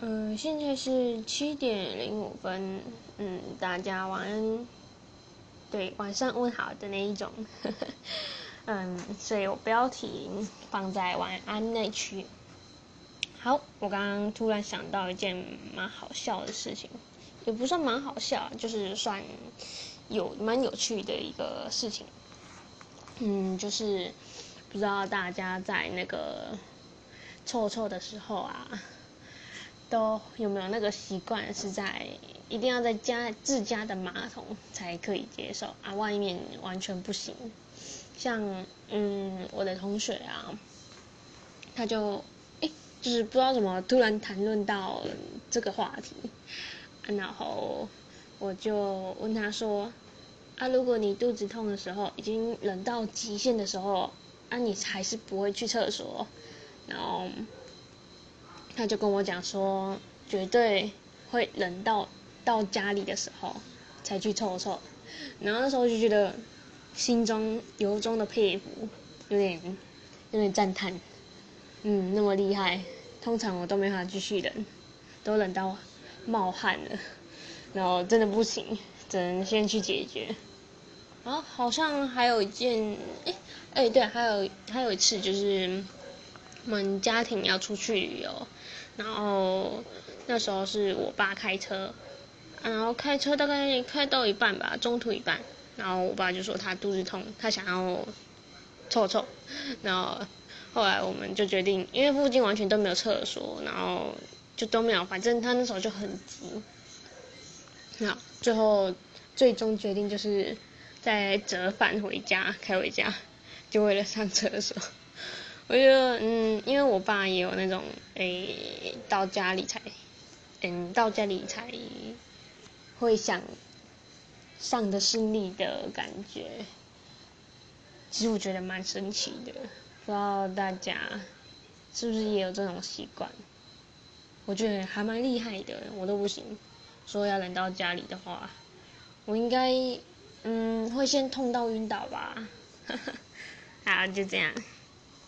嗯，现在是七点零五分，嗯，大家晚安。对，晚上问好的那一种。嗯，所以我标题放在晚安那区。好，我刚刚突然想到一件蛮好笑的事情，也不算蛮好笑，就是算有蛮有趣的一个事情。嗯，就是不知道大家在那个臭臭的时候啊。都有没有那个习惯是在一定要在家自家的马桶才可以接受啊？外面完全不行。像嗯，我的同学啊，他就哎，就是不知道怎么突然谈论到这个话题，然后我就问他说：啊，如果你肚子痛的时候，已经冷到极限的时候，啊，你还是不会去厕所，然后。他就跟我讲说，绝对会冷到到家里的时候才去凑凑，然后那时候就觉得心中由衷的佩服，有点有点赞叹，嗯，那么厉害，通常我都没法继续忍，都冷到冒汗了，然后真的不行，只能先去解决。然后好像还有一件，哎哎对，还有还有一次就是我们家庭要出去旅游。然后那时候是我爸开车，然后开车大概开到一半吧，中途一半，然后我爸就说他肚子痛，他想要臭臭，然后后来我们就决定，因为附近完全都没有厕所，然后就都没有，反正他那时候就很急，那最后最终决定就是再折返回家，开回家，就为了上厕所。我觉得，嗯，因为我爸也有那种，诶，到家里才，嗯，到家里才会想上的顺利的感觉。其实我觉得蛮神奇的，不知道大家是不是也有这种习惯？我觉得还蛮厉害的，我都不行。说要冷到家里的话，我应该，嗯，会先痛到晕倒吧。好，就这样。